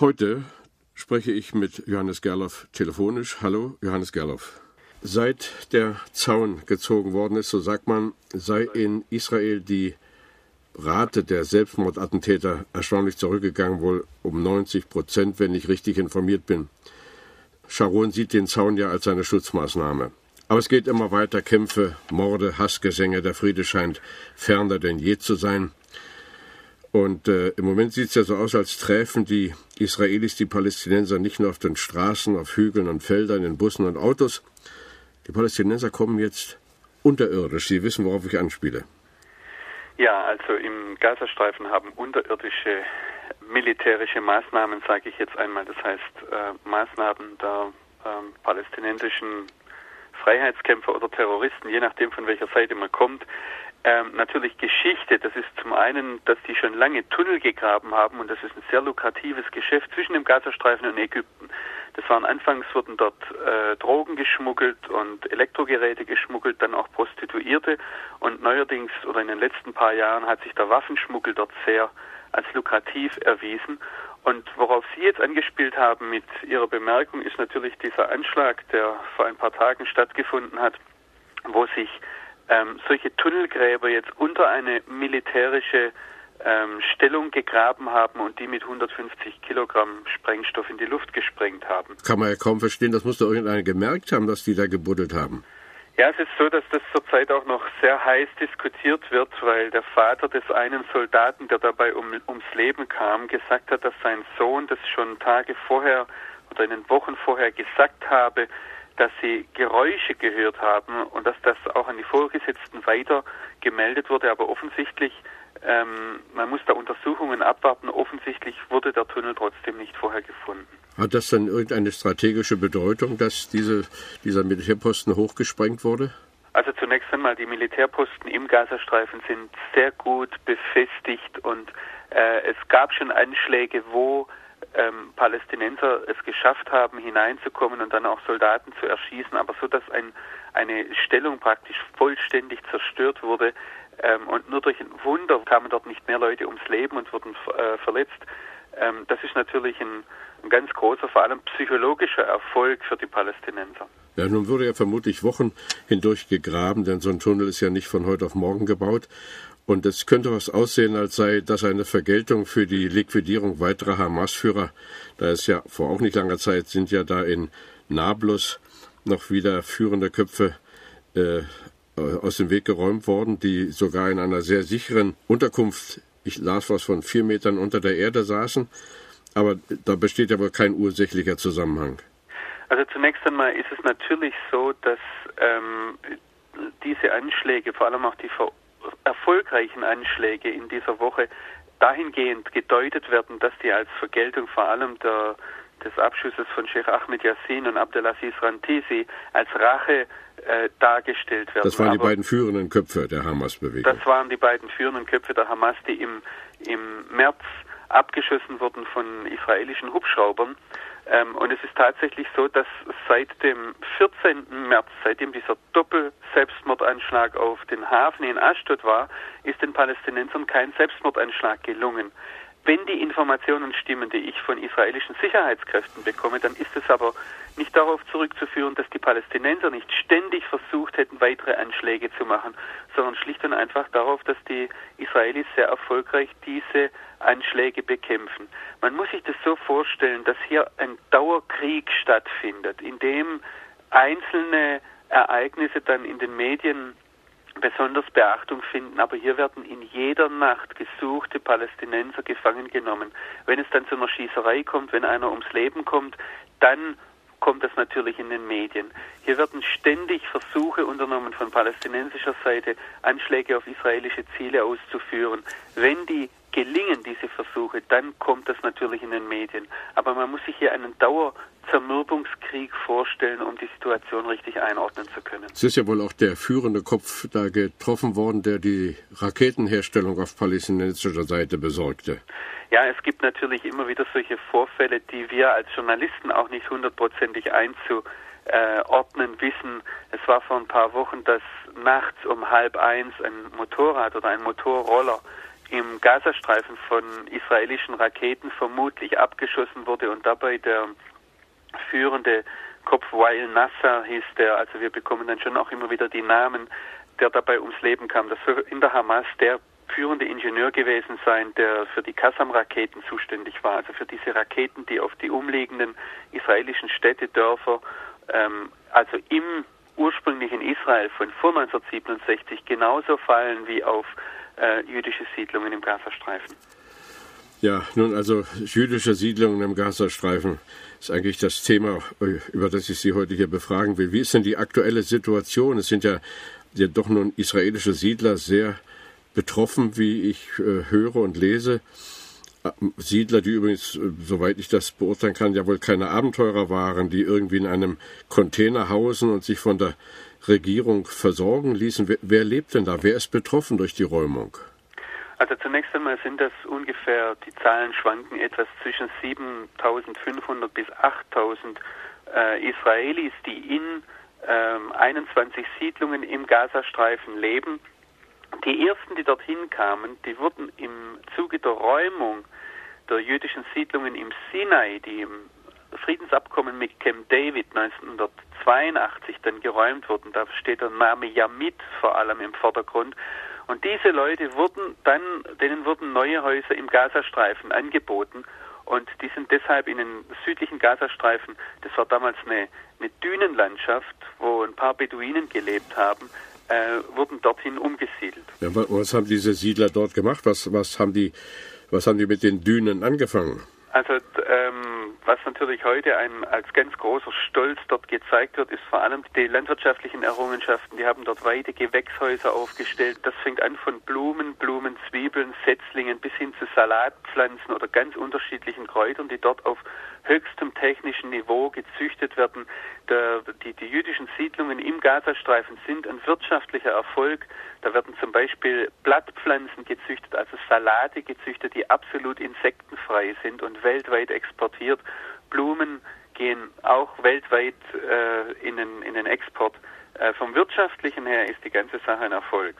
Heute spreche ich mit Johannes Gerloff telefonisch. Hallo, Johannes Gerloff. Seit der Zaun gezogen worden ist, so sagt man, sei in Israel die Rate der Selbstmordattentäter erstaunlich zurückgegangen, wohl um 90 Prozent, wenn ich richtig informiert bin. Sharon sieht den Zaun ja als eine Schutzmaßnahme. Aber es geht immer weiter, Kämpfe, Morde, Hassgesänge, der Friede scheint ferner denn je zu sein. Und äh, im Moment sieht es ja so aus, als träfen die Israelis die Palästinenser nicht nur auf den Straßen, auf Hügeln und Feldern, in Bussen und Autos. Die Palästinenser kommen jetzt unterirdisch. Sie wissen, worauf ich anspiele. Ja, also im Gazastreifen haben unterirdische militärische Maßnahmen, sage ich jetzt einmal, das heißt äh, Maßnahmen der äh, palästinensischen Freiheitskämpfer oder Terroristen, je nachdem von welcher Seite man kommt, ähm, natürlich Geschichte. Das ist zum einen, dass die schon lange Tunnel gegraben haben und das ist ein sehr lukratives Geschäft zwischen dem Gazastreifen und Ägypten. Das waren anfangs wurden dort äh, Drogen geschmuggelt und Elektrogeräte geschmuggelt, dann auch Prostituierte und neuerdings oder in den letzten paar Jahren hat sich der Waffenschmuggel dort sehr als lukrativ erwiesen. Und worauf Sie jetzt angespielt haben mit Ihrer Bemerkung, ist natürlich dieser Anschlag, der vor ein paar Tagen stattgefunden hat, wo sich ähm, solche Tunnelgräber jetzt unter eine militärische ähm, Stellung gegraben haben und die mit 150 Kilogramm Sprengstoff in die Luft gesprengt haben. Kann man ja kaum verstehen, das muss doch irgendeiner gemerkt haben, dass die da gebuddelt haben. Ja, es ist so, dass das zurzeit auch noch sehr heiß diskutiert wird, weil der Vater des einen Soldaten, der dabei um, ums Leben kam, gesagt hat, dass sein Sohn das schon Tage vorher oder in den Wochen vorher gesagt habe, dass sie Geräusche gehört haben und dass das auch an die Vorgesetzten weiter gemeldet wurde. Aber offensichtlich, ähm, man muss da Untersuchungen abwarten, offensichtlich wurde der Tunnel trotzdem nicht vorher gefunden. Hat das dann irgendeine strategische Bedeutung, dass diese, dieser Militärposten hochgesprengt wurde? Also zunächst einmal, die Militärposten im Gazastreifen sind sehr gut befestigt und äh, es gab schon Anschläge, wo ähm, Palästinenser es geschafft haben, hineinzukommen und dann auch Soldaten zu erschießen, aber so, dass ein, eine Stellung praktisch vollständig zerstört wurde ähm, und nur durch ein Wunder kamen dort nicht mehr Leute ums Leben und wurden äh, verletzt. Ähm, das ist natürlich ein, ein ganz großer, vor allem psychologischer Erfolg für die Palästinenser. Ja, nun wurde ja vermutlich Wochen hindurch gegraben, denn so ein Tunnel ist ja nicht von heute auf morgen gebaut. Und es könnte was aussehen, als sei das eine Vergeltung für die Liquidierung weiterer Hamas-Führer. Da ist ja vor auch nicht langer Zeit sind ja da in Nablus noch wieder führende Köpfe äh, aus dem Weg geräumt worden, die sogar in einer sehr sicheren Unterkunft, ich las was von vier Metern unter der Erde saßen. Aber da besteht ja wohl kein ursächlicher Zusammenhang. Also zunächst einmal ist es natürlich so, dass ähm, diese Anschläge, vor allem auch die Ver erfolgreichen Anschläge in dieser Woche dahingehend gedeutet werden, dass die als Vergeltung vor allem der, des Abschusses von Sheikh Ahmed Yassin und Abdelaziz Rantisi als Rache äh, dargestellt werden. Das waren Aber die beiden führenden Köpfe der Hamas-Bewegung. Das waren die beiden führenden Köpfe der Hamas, die im, im März abgeschossen wurden von israelischen Hubschraubern. Ähm, und es ist tatsächlich so, dass seit dem 14. März, seitdem dieser Doppel-Selbstmordanschlag auf den Hafen in Ashdod war, ist den Palästinensern kein Selbstmordanschlag gelungen. Wenn die Informationen stimmen, die ich von israelischen Sicherheitskräften bekomme, dann ist es aber nicht darauf zurückzuführen, dass die Palästinenser nicht ständig versucht hätten, weitere Anschläge zu machen, sondern schlicht und einfach darauf, dass die Israelis sehr erfolgreich diese Anschläge bekämpfen. Man muss sich das so vorstellen, dass hier ein Dauerkrieg stattfindet, in dem einzelne Ereignisse dann in den Medien besonders Beachtung finden, aber hier werden in jeder Nacht gesuchte Palästinenser gefangen genommen. Wenn es dann zu einer Schießerei kommt, wenn einer ums Leben kommt, dann kommt das natürlich in den Medien. Hier werden ständig Versuche unternommen von palästinensischer Seite, Anschläge auf israelische Ziele auszuführen. Wenn die gelingen diese Versuche, dann kommt das natürlich in den Medien. Aber man muss sich hier einen Dauerzermürbungskrieg vorstellen, um die Situation richtig einordnen zu können. Es ist ja wohl auch der führende Kopf da getroffen worden, der die Raketenherstellung auf palästinensischer Seite besorgte. Ja, es gibt natürlich immer wieder solche Vorfälle, die wir als Journalisten auch nicht hundertprozentig einzuordnen wissen. Es war vor ein paar Wochen, dass nachts um halb eins ein Motorrad oder ein Motorroller im Gazastreifen von israelischen Raketen vermutlich abgeschossen wurde und dabei der führende Kopf Wael Nasser hieß der, also wir bekommen dann schon auch immer wieder die Namen, der dabei ums Leben kam. Das soll in der Hamas der führende Ingenieur gewesen sein, der für die Qassam-Raketen zuständig war, also für diese Raketen, die auf die umliegenden israelischen Städte, Dörfer, ähm, also im ursprünglichen Israel von vor 1967 genauso fallen wie auf äh, jüdische Siedlungen im Gazastreifen. Ja, nun also jüdische Siedlungen im Gazastreifen ist eigentlich das Thema, über das ich Sie heute hier befragen will. Wie ist denn die aktuelle Situation? Es sind ja, ja doch nun israelische Siedler sehr betroffen, wie ich äh, höre und lese. Äh, Siedler, die übrigens, äh, soweit ich das beurteilen kann, ja wohl keine Abenteurer waren, die irgendwie in einem Container hausen und sich von der Regierung versorgen ließen. Wer, wer lebt denn da? Wer ist betroffen durch die Räumung? Also zunächst einmal sind das ungefähr, die Zahlen schwanken etwas zwischen 7.500 bis 8.000 äh, Israelis, die in ähm, 21 Siedlungen im Gazastreifen leben. Die ersten, die dorthin kamen, die wurden im Zuge der Räumung der jüdischen Siedlungen im Sinai, die im Friedensabkommen mit Camp David 1982 dann geräumt wurden, da steht der Name Yamit vor allem im Vordergrund, und diese Leute wurden dann, denen wurden neue Häuser im Gazastreifen angeboten und die sind deshalb in den südlichen Gazastreifen, das war damals eine, eine Dünenlandschaft, wo ein paar Beduinen gelebt haben, äh, wurden dorthin umgesiedelt. Ja, was haben diese Siedler dort gemacht? Was, was, haben die, was haben die mit den Dünen angefangen? Also ähm, was natürlich heute ein, als ganz großer Stolz dort gezeigt wird, ist vor allem die landwirtschaftlichen Errungenschaften. Die haben dort weite Gewächshäuser aufgestellt. Das fängt an von Blumen, Blumen, Zwiebeln, Setzlingen bis hin zu Salatpflanzen oder ganz unterschiedlichen Kräutern, die dort auf höchstem technischen Niveau gezüchtet werden. Der, die, die jüdischen Siedlungen im Gazastreifen sind ein wirtschaftlicher Erfolg. Da werden zum Beispiel Blattpflanzen gezüchtet, also Salate gezüchtet, die absolut insektenfrei sind und weltweit exportiert. Blumen gehen auch weltweit äh, in, den, in den Export. Äh, vom wirtschaftlichen her ist die ganze Sache ein Erfolg.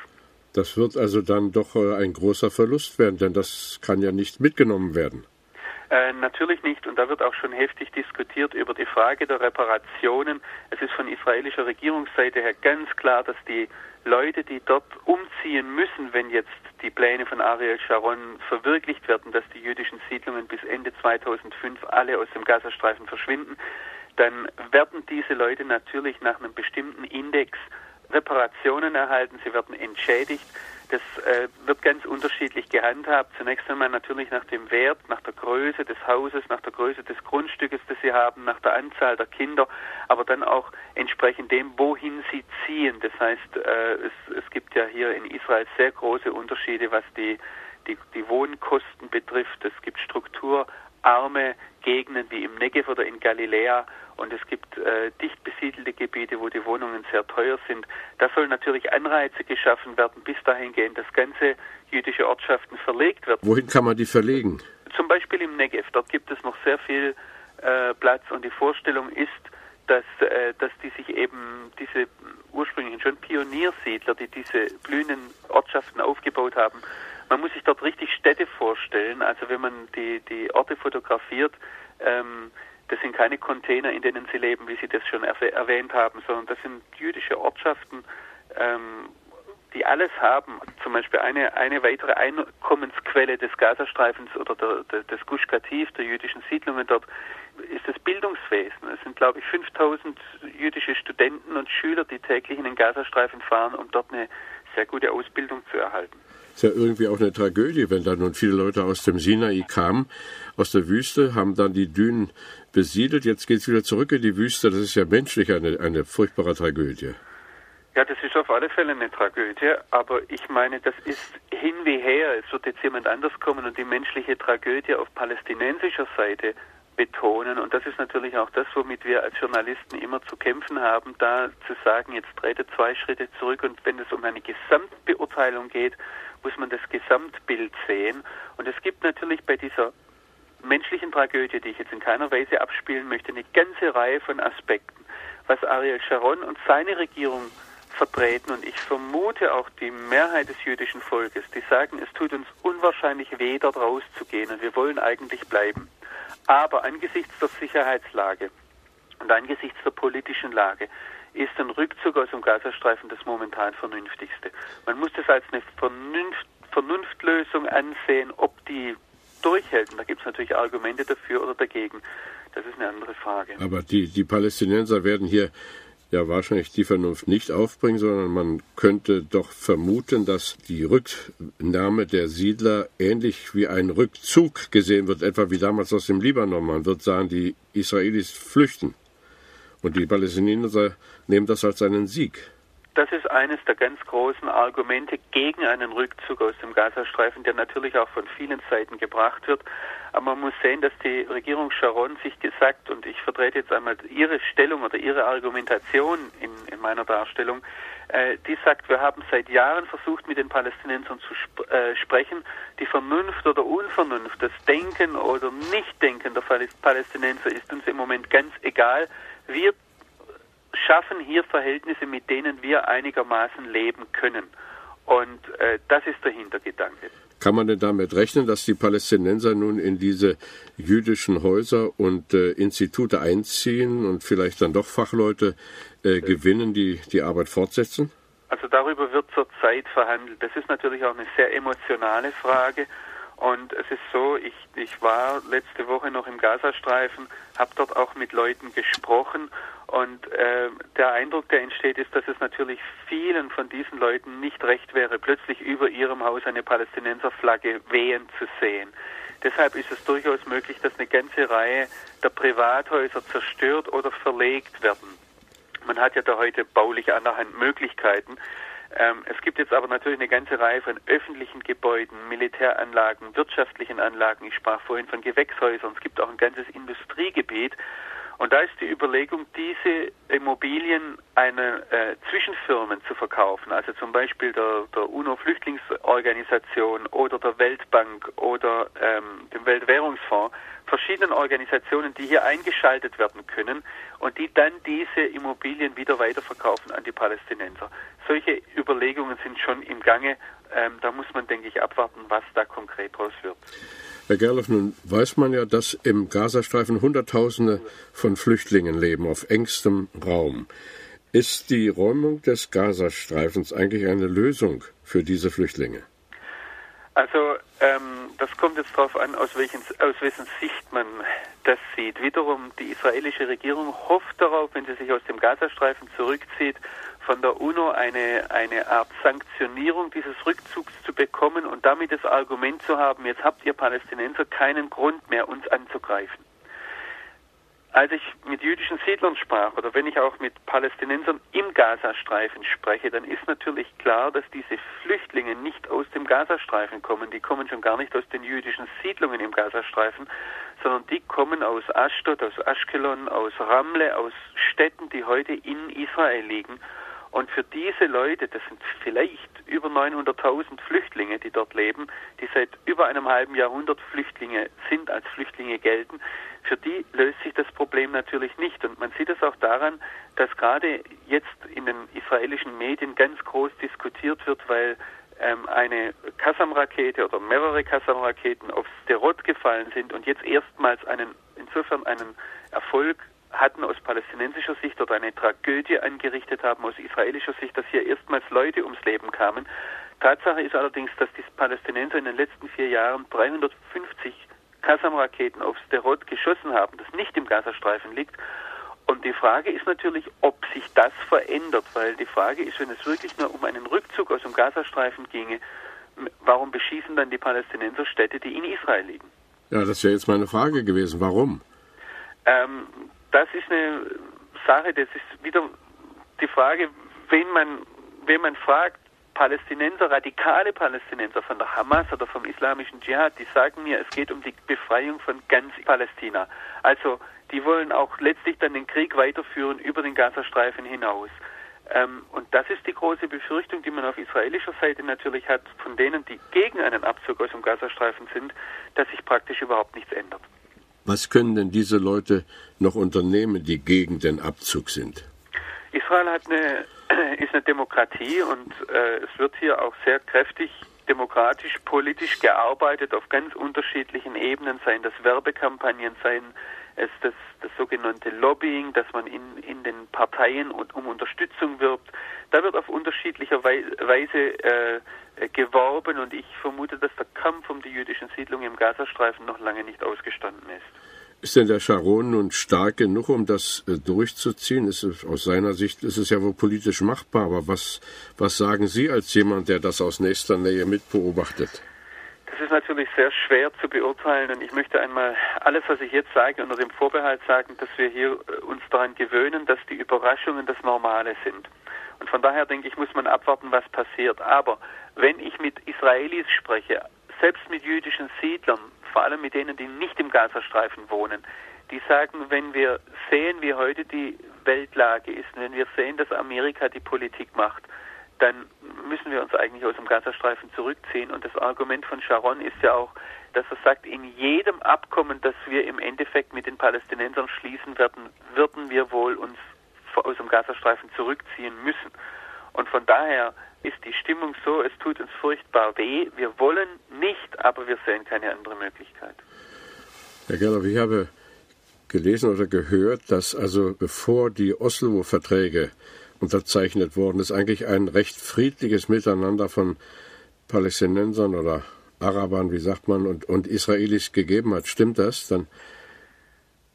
Das wird also dann doch äh, ein großer Verlust werden, denn das kann ja nicht mitgenommen werden. Äh, natürlich nicht. Und da wird auch schon heftig diskutiert über die Frage der Reparationen. Es ist von israelischer Regierungsseite her ganz klar, dass die Leute, die dort umziehen müssen, wenn jetzt die Pläne von Ariel Sharon verwirklicht werden, dass die jüdischen Siedlungen bis Ende 2005 alle aus dem Gazastreifen verschwinden, dann werden diese Leute natürlich nach einem bestimmten Index Reparationen erhalten, sie werden entschädigt. Das äh, wird ganz unterschiedlich gehandhabt. Zunächst einmal natürlich nach dem Wert, nach der Größe des Hauses, nach der Größe des Grundstückes, das sie haben, nach der Anzahl der Kinder, aber dann auch entsprechend dem, wohin sie ziehen. Das heißt, äh, es, es gibt ja hier in Israel sehr große Unterschiede, was die, die, die Wohnkosten betrifft. Es gibt strukturarme Gegenden wie im Negev oder in Galiläa und es gibt äh, dicht besiedelte Gebiete, wo die Wohnungen sehr teuer sind. Da sollen natürlich Anreize geschaffen werden, bis dahin gehen, dass ganze jüdische Ortschaften verlegt werden. Wohin kann man die verlegen? Zum Beispiel im Negev. Dort gibt es noch sehr viel äh, Platz und die Vorstellung ist, dass, äh, dass die sich eben diese ursprünglichen schon Pioniersiedler, die diese blühenden Ortschaften aufgebaut haben, man muss sich dort richtig Städte vorstellen. Also wenn man die, die Orte fotografiert, ähm, das sind keine Container, in denen sie leben, wie Sie das schon erwähnt haben, sondern das sind jüdische Ortschaften, ähm, die alles haben. Zum Beispiel eine, eine weitere Einkommensquelle des Gazastreifens oder der, der, des Gush Katif, der jüdischen Siedlungen dort, ist das Bildungswesen. Es sind, glaube ich, 5000 jüdische Studenten und Schüler, die täglich in den Gazastreifen fahren, um dort eine sehr gute Ausbildung zu erhalten. Ist ja irgendwie auch eine Tragödie, wenn da nun viele Leute aus dem Sinai kamen, aus der Wüste, haben dann die Dünen besiedelt, jetzt geht es wieder zurück in die Wüste. Das ist ja menschlich eine, eine furchtbare Tragödie. Ja, das ist auf alle Fälle eine Tragödie, aber ich meine, das ist hin wie her. Es wird jetzt jemand anders kommen und die menschliche Tragödie auf palästinensischer Seite betonen. Und das ist natürlich auch das, womit wir als Journalisten immer zu kämpfen haben, da zu sagen, jetzt trete zwei Schritte zurück und wenn es um eine Gesamtbeurteilung geht, muss man das Gesamtbild sehen. Und es gibt natürlich bei dieser menschlichen Tragödie, die ich jetzt in keiner Weise abspielen möchte, eine ganze Reihe von Aspekten. Was Ariel Sharon und seine Regierung vertreten und ich vermute auch die Mehrheit des jüdischen Volkes, die sagen, es tut uns unwahrscheinlich weh, dort rauszugehen und wir wollen eigentlich bleiben. Aber angesichts der Sicherheitslage und angesichts der politischen Lage ist ein Rückzug aus dem Gazastreifen das momentan vernünftigste. Man muss das als eine Vernunft, Vernunftlösung ansehen, ob die durchhält. Und da gibt es natürlich Argumente dafür oder dagegen. Das ist eine andere Frage. Aber die, die Palästinenser werden hier ja wahrscheinlich die Vernunft nicht aufbringen, sondern man könnte doch vermuten, dass die Rücknahme der Siedler ähnlich wie ein Rückzug gesehen wird, etwa wie damals aus dem Libanon. Man wird sagen, die Israelis flüchten und die Palästinenser nehmen das als einen Sieg. Das ist eines der ganz großen Argumente gegen einen Rückzug aus dem Gazastreifen, der natürlich auch von vielen Seiten gebracht wird. Aber man muss sehen, dass die Regierung Sharon sich gesagt, und ich vertrete jetzt einmal ihre Stellung oder ihre Argumentation in, in meiner Darstellung, äh, die sagt, wir haben seit Jahren versucht, mit den Palästinensern zu sp äh, sprechen. Die Vernunft oder Unvernunft, das Denken oder Nichtdenken der Palästinenser ist uns im Moment ganz egal. Wir schaffen hier Verhältnisse, mit denen wir einigermaßen leben können. Und äh, das ist der Hintergedanke. Kann man denn damit rechnen, dass die Palästinenser nun in diese jüdischen Häuser und äh, Institute einziehen und vielleicht dann doch Fachleute äh, gewinnen, die die Arbeit fortsetzen? Also darüber wird zurzeit verhandelt. Das ist natürlich auch eine sehr emotionale Frage. Und es ist so, ich, ich war letzte Woche noch im Gazastreifen, habe dort auch mit Leuten gesprochen und äh, der Eindruck, der entsteht, ist, dass es natürlich vielen von diesen Leuten nicht recht wäre, plötzlich über ihrem Haus eine Palästinenserflagge wehen zu sehen. Deshalb ist es durchaus möglich, dass eine ganze Reihe der Privathäuser zerstört oder verlegt werden. Man hat ja da heute baulich allerhand Möglichkeiten. Ähm, es gibt jetzt aber natürlich eine ganze Reihe von öffentlichen Gebäuden, Militäranlagen, wirtschaftlichen Anlagen. Ich sprach vorhin von Gewächshäusern. Es gibt auch ein ganzes Industriegebiet. Und da ist die Überlegung, diese Immobilien eine äh, Zwischenfirmen zu verkaufen, also zum Beispiel der, der UNO-Flüchtlingsorganisation oder der Weltbank oder ähm, dem Weltwährungsfonds, verschiedenen Organisationen, die hier eingeschaltet werden können und die dann diese Immobilien wieder weiterverkaufen an die Palästinenser. Solche Überlegungen sind schon im Gange. Ähm, da muss man, denke ich, abwarten, was da konkret draus wird. Herr Gerloff, nun weiß man ja, dass im Gazastreifen Hunderttausende von Flüchtlingen leben, auf engstem Raum. Ist die Räumung des Gazastreifens eigentlich eine Lösung für diese Flüchtlinge? Also ähm, das kommt jetzt darauf an, aus, welchen, aus wessen Sicht man das sieht. Wiederum, die israelische Regierung hofft darauf, wenn sie sich aus dem Gazastreifen zurückzieht, von der UNO eine, eine Art Sanktionierung dieses Rückzugs zu bekommen und damit das Argument zu haben, jetzt habt ihr Palästinenser keinen Grund mehr, uns anzugreifen. Als ich mit jüdischen Siedlern sprach oder wenn ich auch mit Palästinensern im Gazastreifen spreche, dann ist natürlich klar, dass diese Flüchtlinge nicht aus dem Gazastreifen kommen. Die kommen schon gar nicht aus den jüdischen Siedlungen im Gazastreifen, sondern die kommen aus Ashdod, aus Ashkelon, aus Ramle, aus Städten, die heute in Israel liegen und für diese Leute, das sind vielleicht über 900.000 Flüchtlinge, die dort leben, die seit über einem halben Jahrhundert Flüchtlinge sind, als Flüchtlinge gelten, für die löst sich das Problem natürlich nicht. Und man sieht es auch daran, dass gerade jetzt in den israelischen Medien ganz groß diskutiert wird, weil ähm, eine Kassam-Rakete oder mehrere Kassam-Raketen auf Sterot gefallen sind und jetzt erstmals einen, insofern einen Erfolg hatten aus palästinensischer Sicht oder eine Tragödie angerichtet haben aus israelischer Sicht, dass hier erstmals Leute ums Leben kamen. Tatsache ist allerdings, dass die Palästinenser in den letzten vier Jahren 350 Qassam-Raketen auf Sterot geschossen haben, das nicht im Gazastreifen liegt. Und die Frage ist natürlich, ob sich das verändert, weil die Frage ist, wenn es wirklich nur um einen Rückzug aus dem Gazastreifen ginge, warum beschießen dann die Palästinenser Städte, die in Israel liegen? Ja, das wäre jetzt meine Frage gewesen. Warum? Ähm, das ist eine Sache, das ist wieder die Frage, wenn man, wenn man fragt, Palästinenser, radikale Palästinenser von der Hamas oder vom islamischen Dschihad, die sagen mir, es geht um die Befreiung von ganz Palästina. Also die wollen auch letztlich dann den Krieg weiterführen über den Gazastreifen hinaus. Ähm, und das ist die große Befürchtung, die man auf israelischer Seite natürlich hat, von denen, die gegen einen Abzug aus dem Gazastreifen sind, dass sich praktisch überhaupt nichts ändert. Was können denn diese Leute noch unternehmen, die gegen den Abzug sind? Israel eine ist eine Demokratie und äh, es wird hier auch sehr kräftig demokratisch, politisch gearbeitet auf ganz unterschiedlichen Ebenen, seien das Werbekampagnen, seien es das, das sogenannte Lobbying, dass man in, in den Parteien um Unterstützung wirbt. Da wird auf unterschiedlicher Weise äh, geworben und ich vermute, dass der Kampf um die jüdischen Siedlungen im Gazastreifen noch lange nicht ausgestanden ist. Ist denn der Sharon nun stark genug, um das äh, durchzuziehen? Ist es, aus seiner Sicht ist es ja wohl politisch machbar, aber was, was sagen Sie als jemand, der das aus nächster Nähe mitbeobachtet? Das ist natürlich sehr schwer zu beurteilen und ich möchte einmal alles, was ich jetzt sage, unter dem Vorbehalt sagen, dass wir hier äh, uns daran gewöhnen, dass die Überraschungen das Normale sind. Und von daher denke ich, muss man abwarten, was passiert. Aber wenn ich mit Israelis spreche, selbst mit jüdischen Siedlern, vor allem mit denen, die nicht im Gazastreifen wohnen, die sagen, wenn wir sehen, wie heute die Weltlage ist, wenn wir sehen, dass Amerika die Politik macht, dann müssen wir uns eigentlich aus dem Gazastreifen zurückziehen. Und das Argument von Sharon ist ja auch, dass er sagt, in jedem Abkommen, das wir im Endeffekt mit den Palästinensern schließen werden, würden wir wohl uns aus dem Gazastreifen zurückziehen müssen. Und von daher ist die Stimmung so, es tut uns furchtbar weh. Wir wollen nicht, aber wir sehen keine andere Möglichkeit. Herr Gerloff, ich habe gelesen oder gehört, dass also bevor die Oslo-Verträge unterzeichnet wurden, es eigentlich ein recht friedliches Miteinander von Palästinensern oder Arabern, wie sagt man, und, und Israelis gegeben hat. Stimmt das? Dann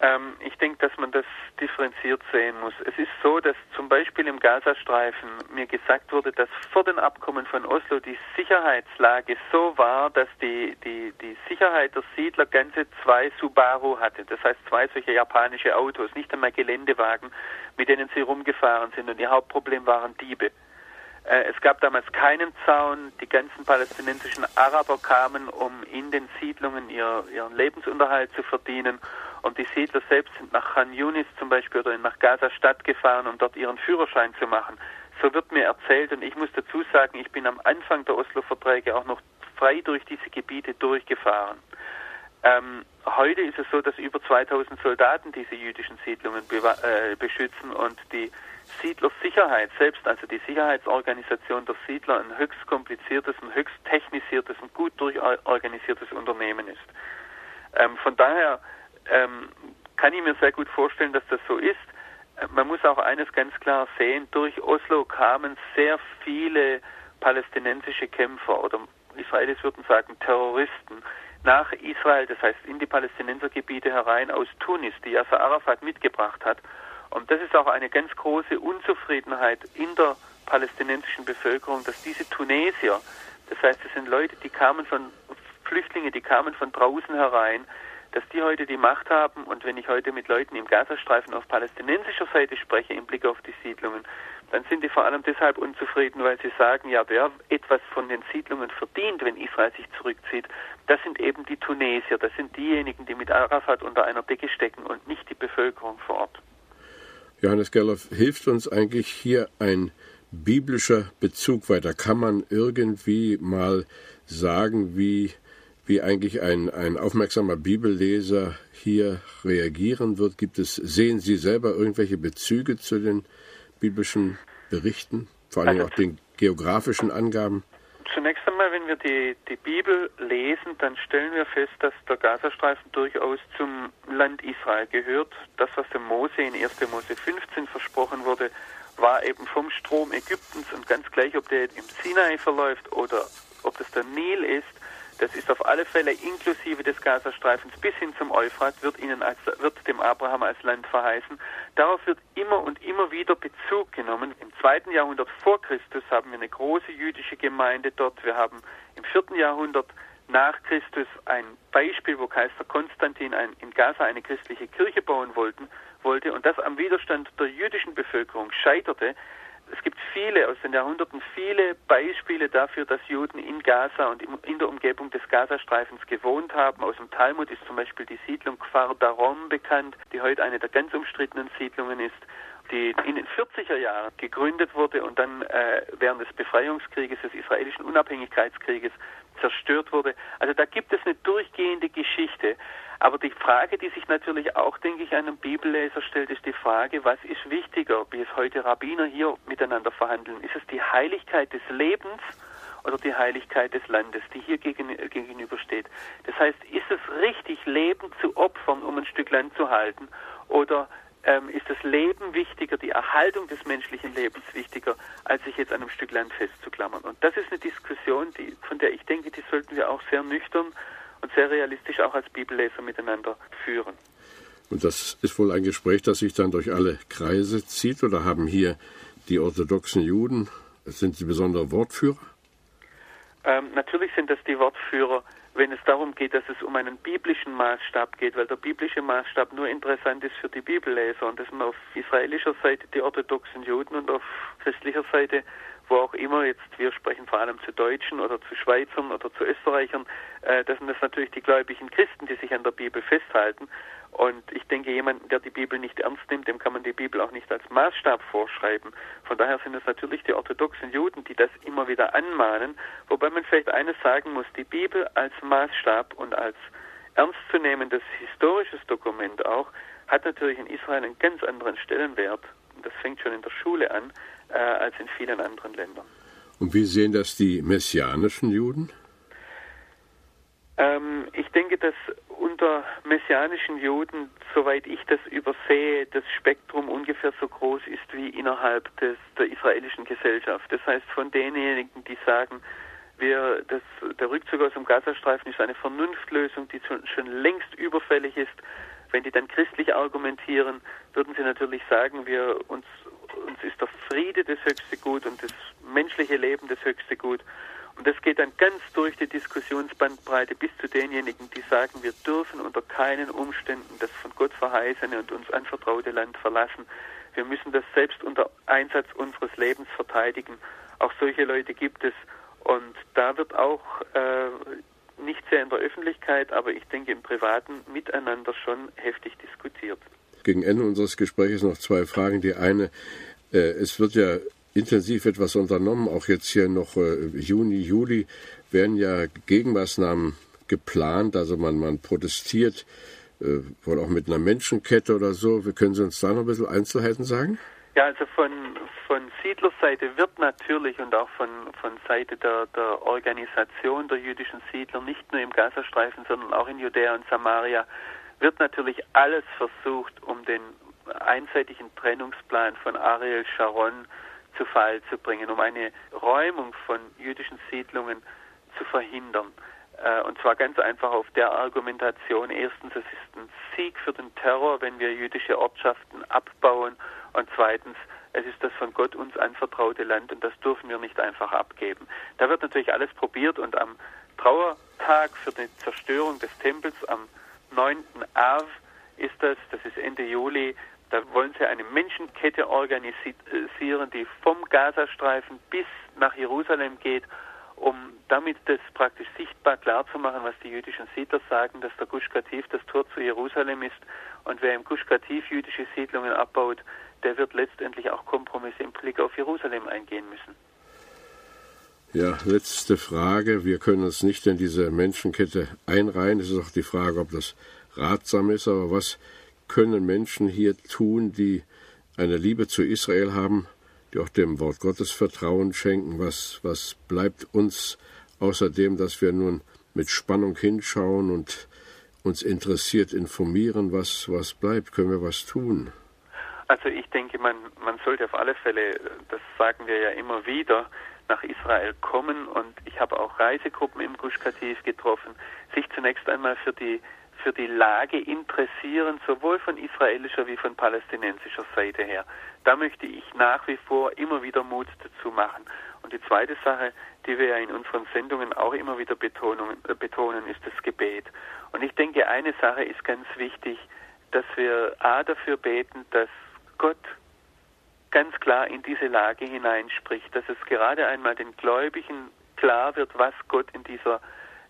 ähm, ich denke, dass man das differenziert sehen muss. Es ist so, dass zum Beispiel im Gazastreifen mir gesagt wurde, dass vor dem Abkommen von Oslo die Sicherheitslage so war, dass die, die, die Sicherheit der Siedler ganze zwei Subaru hatte. Das heißt zwei solche japanische Autos, nicht einmal Geländewagen, mit denen sie rumgefahren sind. Und ihr Hauptproblem waren Diebe. Äh, es gab damals keinen Zaun. Die ganzen palästinensischen Araber kamen, um in den Siedlungen ihr, ihren Lebensunterhalt zu verdienen. Und die Siedler selbst sind nach Khan Yunis zum Beispiel oder nach Gaza Stadt gefahren, um dort ihren Führerschein zu machen. So wird mir erzählt und ich muss dazu sagen, ich bin am Anfang der Oslo-Verträge auch noch frei durch diese Gebiete durchgefahren. Ähm, heute ist es so, dass über 2000 Soldaten diese jüdischen Siedlungen äh, beschützen und die Siedlersicherheit selbst, also die Sicherheitsorganisation der Siedler, ein höchst kompliziertes, ein höchst technisiertes und gut durchorganisiertes Unternehmen ist. Ähm, von daher ähm, kann ich mir sehr gut vorstellen, dass das so ist. Äh, man muss auch eines ganz klar sehen, durch Oslo kamen sehr viele palästinensische Kämpfer oder Israelis würden sagen Terroristen nach Israel, das heißt in die Palästinensergebiete herein aus Tunis, die Yasser Arafat mitgebracht hat. Und das ist auch eine ganz große Unzufriedenheit in der palästinensischen Bevölkerung, dass diese Tunesier, das heißt, es sind Leute, die kamen von Flüchtlinge, die kamen von draußen herein, dass die heute die Macht haben und wenn ich heute mit Leuten im Gazastreifen auf palästinensischer Seite spreche im Blick auf die Siedlungen, dann sind die vor allem deshalb unzufrieden, weil sie sagen, ja, wer etwas von den Siedlungen verdient, wenn Israel sich zurückzieht, das sind eben die Tunesier, das sind diejenigen, die mit Arafat unter einer Decke stecken und nicht die Bevölkerung vor Ort. Johannes Gerloff, hilft uns eigentlich hier ein biblischer Bezug weiter? Kann man irgendwie mal sagen, wie wie eigentlich ein, ein aufmerksamer Bibelleser hier reagieren wird? Gibt es, sehen Sie selber irgendwelche Bezüge zu den biblischen Berichten, vor allem also, auch den geografischen Angaben? Zunächst einmal, wenn wir die, die Bibel lesen, dann stellen wir fest, dass der Gazastreifen durchaus zum Land Israel gehört. Das, was dem Mose in 1. Mose 15 versprochen wurde, war eben vom Strom Ägyptens und ganz gleich, ob der im Sinai verläuft oder ob das der Nil ist, das ist auf alle Fälle inklusive des Gazastreifens bis hin zum Euphrat, wird, ihnen als, wird dem Abraham als Land verheißen. Darauf wird immer und immer wieder Bezug genommen. Im zweiten Jahrhundert vor Christus haben wir eine große jüdische Gemeinde dort. Wir haben im vierten Jahrhundert nach Christus ein Beispiel, wo Kaiser Konstantin ein, in Gaza eine christliche Kirche bauen wollten, wollte und das am Widerstand der jüdischen Bevölkerung scheiterte. Es gibt viele aus den Jahrhunderten, viele Beispiele dafür, dass Juden in Gaza und in der Umgebung des Gazastreifens gewohnt haben. Aus dem Talmud ist zum Beispiel die Siedlung Kfar Darom bekannt, die heute eine der ganz umstrittenen Siedlungen ist die in den 40er Jahren gegründet wurde und dann äh, während des Befreiungskrieges, des israelischen Unabhängigkeitskrieges zerstört wurde. Also da gibt es eine durchgehende Geschichte. Aber die Frage, die sich natürlich auch, denke ich, einem Bibelleser stellt, ist die Frage, was ist wichtiger, wie es heute Rabbiner hier miteinander verhandeln? Ist es die Heiligkeit des Lebens oder die Heiligkeit des Landes, die hier gegen, gegenübersteht? Das heißt, ist es richtig, Leben zu opfern, um ein Stück Land zu halten? Oder ähm, ist das Leben wichtiger, die Erhaltung des menschlichen Lebens wichtiger, als sich jetzt an einem Stück Land festzuklammern. Und das ist eine Diskussion, die, von der ich denke, die sollten wir auch sehr nüchtern und sehr realistisch auch als Bibelleser miteinander führen. Und das ist wohl ein Gespräch, das sich dann durch alle Kreise zieht, oder haben hier die orthodoxen Juden, sind sie besondere Wortführer? Ähm, natürlich sind das die Wortführer wenn es darum geht, dass es um einen biblischen Maßstab geht, weil der biblische Maßstab nur interessant ist für die Bibelleser und das sind auf israelischer Seite die orthodoxen Juden und auf christlicher Seite, wo auch immer jetzt, wir sprechen vor allem zu Deutschen oder zu Schweizern oder zu Österreichern, äh, das sind das natürlich die gläubigen Christen, die sich an der Bibel festhalten und ich denke, jemanden, der die Bibel nicht ernst nimmt, dem kann man die Bibel auch nicht als Maßstab vorschreiben. Von daher sind es natürlich die orthodoxen Juden, die das immer wieder anmahnen. Wobei man vielleicht eines sagen muss, die Bibel als Maßstab und als ernstzunehmendes historisches Dokument auch, hat natürlich in Israel einen ganz anderen Stellenwert. Das fängt schon in der Schule an, äh, als in vielen anderen Ländern. Und wie sehen das die messianischen Juden? Ähm, ich denke, dass unter messianischen Juden, soweit ich das übersehe, das Spektrum ungefähr so groß ist wie innerhalb des, der israelischen Gesellschaft. Das heißt, von denjenigen, die sagen, wir, das, der Rückzug aus dem Gazastreifen ist eine Vernunftlösung, die schon längst überfällig ist. Wenn die dann christlich argumentieren, würden sie natürlich sagen, wir uns, uns ist der Friede das höchste Gut und das menschliche Leben das höchste Gut. Und das geht dann ganz durch die Diskussionsbandbreite bis zu denjenigen, die sagen, wir dürfen unter keinen Umständen das von Gott verheißene und uns anvertraute Land verlassen. Wir müssen das selbst unter Einsatz unseres Lebens verteidigen. Auch solche Leute gibt es. Und da wird auch äh, nicht sehr in der Öffentlichkeit, aber ich denke im privaten Miteinander schon heftig diskutiert. Gegen Ende unseres Gesprächs noch zwei Fragen. Die eine, äh, es wird ja intensiv etwas unternommen. Auch jetzt hier noch äh, Juni, Juli werden ja Gegenmaßnahmen geplant. Also man, man protestiert äh, wohl auch mit einer Menschenkette oder so. Wir können Sie uns da noch ein bisschen Einzelheiten sagen? Ja, also von, von Siedlerseite wird natürlich und auch von, von Seite der, der Organisation der jüdischen Siedler, nicht nur im Gazastreifen, sondern auch in Judäa und Samaria, wird natürlich alles versucht, um den einseitigen Trennungsplan von Ariel Sharon zu Fall zu bringen, um eine Räumung von jüdischen Siedlungen zu verhindern. Äh, und zwar ganz einfach auf der Argumentation, erstens, es ist ein Sieg für den Terror, wenn wir jüdische Ortschaften abbauen. Und zweitens, es ist das von Gott uns anvertraute Land und das dürfen wir nicht einfach abgeben. Da wird natürlich alles probiert und am Trauertag für die Zerstörung des Tempels am 9. Av ist das, das ist Ende Juli, da wollen sie eine Menschenkette organisieren, die vom Gazastreifen bis nach Jerusalem geht, um damit das praktisch sichtbar klar zu machen, was die jüdischen Siedler sagen, dass der Gush das Tor zu Jerusalem ist und wer im Gush jüdische Siedlungen abbaut, der wird letztendlich auch Kompromisse im Blick auf Jerusalem eingehen müssen. Ja, letzte Frage. Wir können uns nicht in diese Menschenkette einreihen. Es ist auch die Frage, ob das ratsam ist, aber was können Menschen hier tun, die eine Liebe zu Israel haben, die auch dem Wort Gottes Vertrauen schenken? Was, was bleibt uns außerdem, dass wir nun mit Spannung hinschauen und uns interessiert informieren, was, was bleibt? Können wir was tun? Also ich denke, man, man sollte auf alle Fälle, das sagen wir ja immer wieder, nach Israel kommen und ich habe auch Reisegruppen im Gush Katif getroffen, sich zunächst einmal für die für die Lage interessieren, sowohl von israelischer wie von palästinensischer Seite her. Da möchte ich nach wie vor immer wieder Mut dazu machen. Und die zweite Sache, die wir ja in unseren Sendungen auch immer wieder betonen, äh, betonen ist das Gebet. Und ich denke, eine Sache ist ganz wichtig, dass wir A dafür beten, dass Gott ganz klar in diese Lage hineinspricht, dass es gerade einmal den Gläubigen klar wird, was Gott in dieser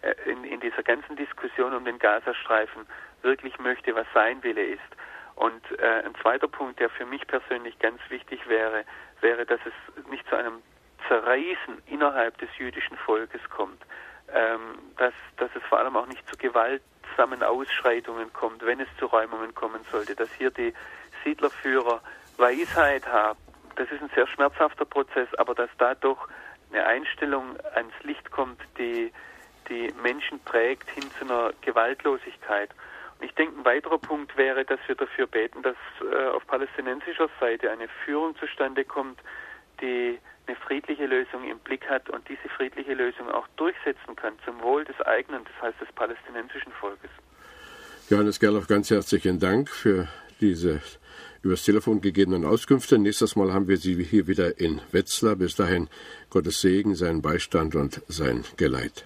äh, in, in dieser ganzen Diskussion um den Gazastreifen wirklich möchte, was sein Wille ist. Und äh, ein zweiter Punkt, der für mich persönlich ganz wichtig wäre, wäre, dass es nicht zu einem Zerreißen innerhalb des jüdischen Volkes kommt, ähm, dass, dass es vor allem auch nicht zu gewaltsamen Ausschreitungen kommt, wenn es zu Räumungen kommen sollte, dass hier die Siedlerführer Weisheit haben. Das ist ein sehr schmerzhafter Prozess, aber dass da doch eine Einstellung ans Licht kommt, die die Menschen trägt hin zu einer Gewaltlosigkeit. Und ich denke, ein weiterer Punkt wäre, dass wir dafür beten, dass äh, auf palästinensischer Seite eine Führung zustande kommt, die eine friedliche Lösung im Blick hat und diese friedliche Lösung auch durchsetzen kann zum Wohl des eigenen, das heißt des palästinensischen Volkes. Johannes Gerloff, ganz herzlichen Dank für diese übers Telefon gegebenen Auskünfte. Nächstes Mal haben wir Sie hier wieder in Wetzlar. Bis dahin Gottes Segen, seinen Beistand und sein Geleit.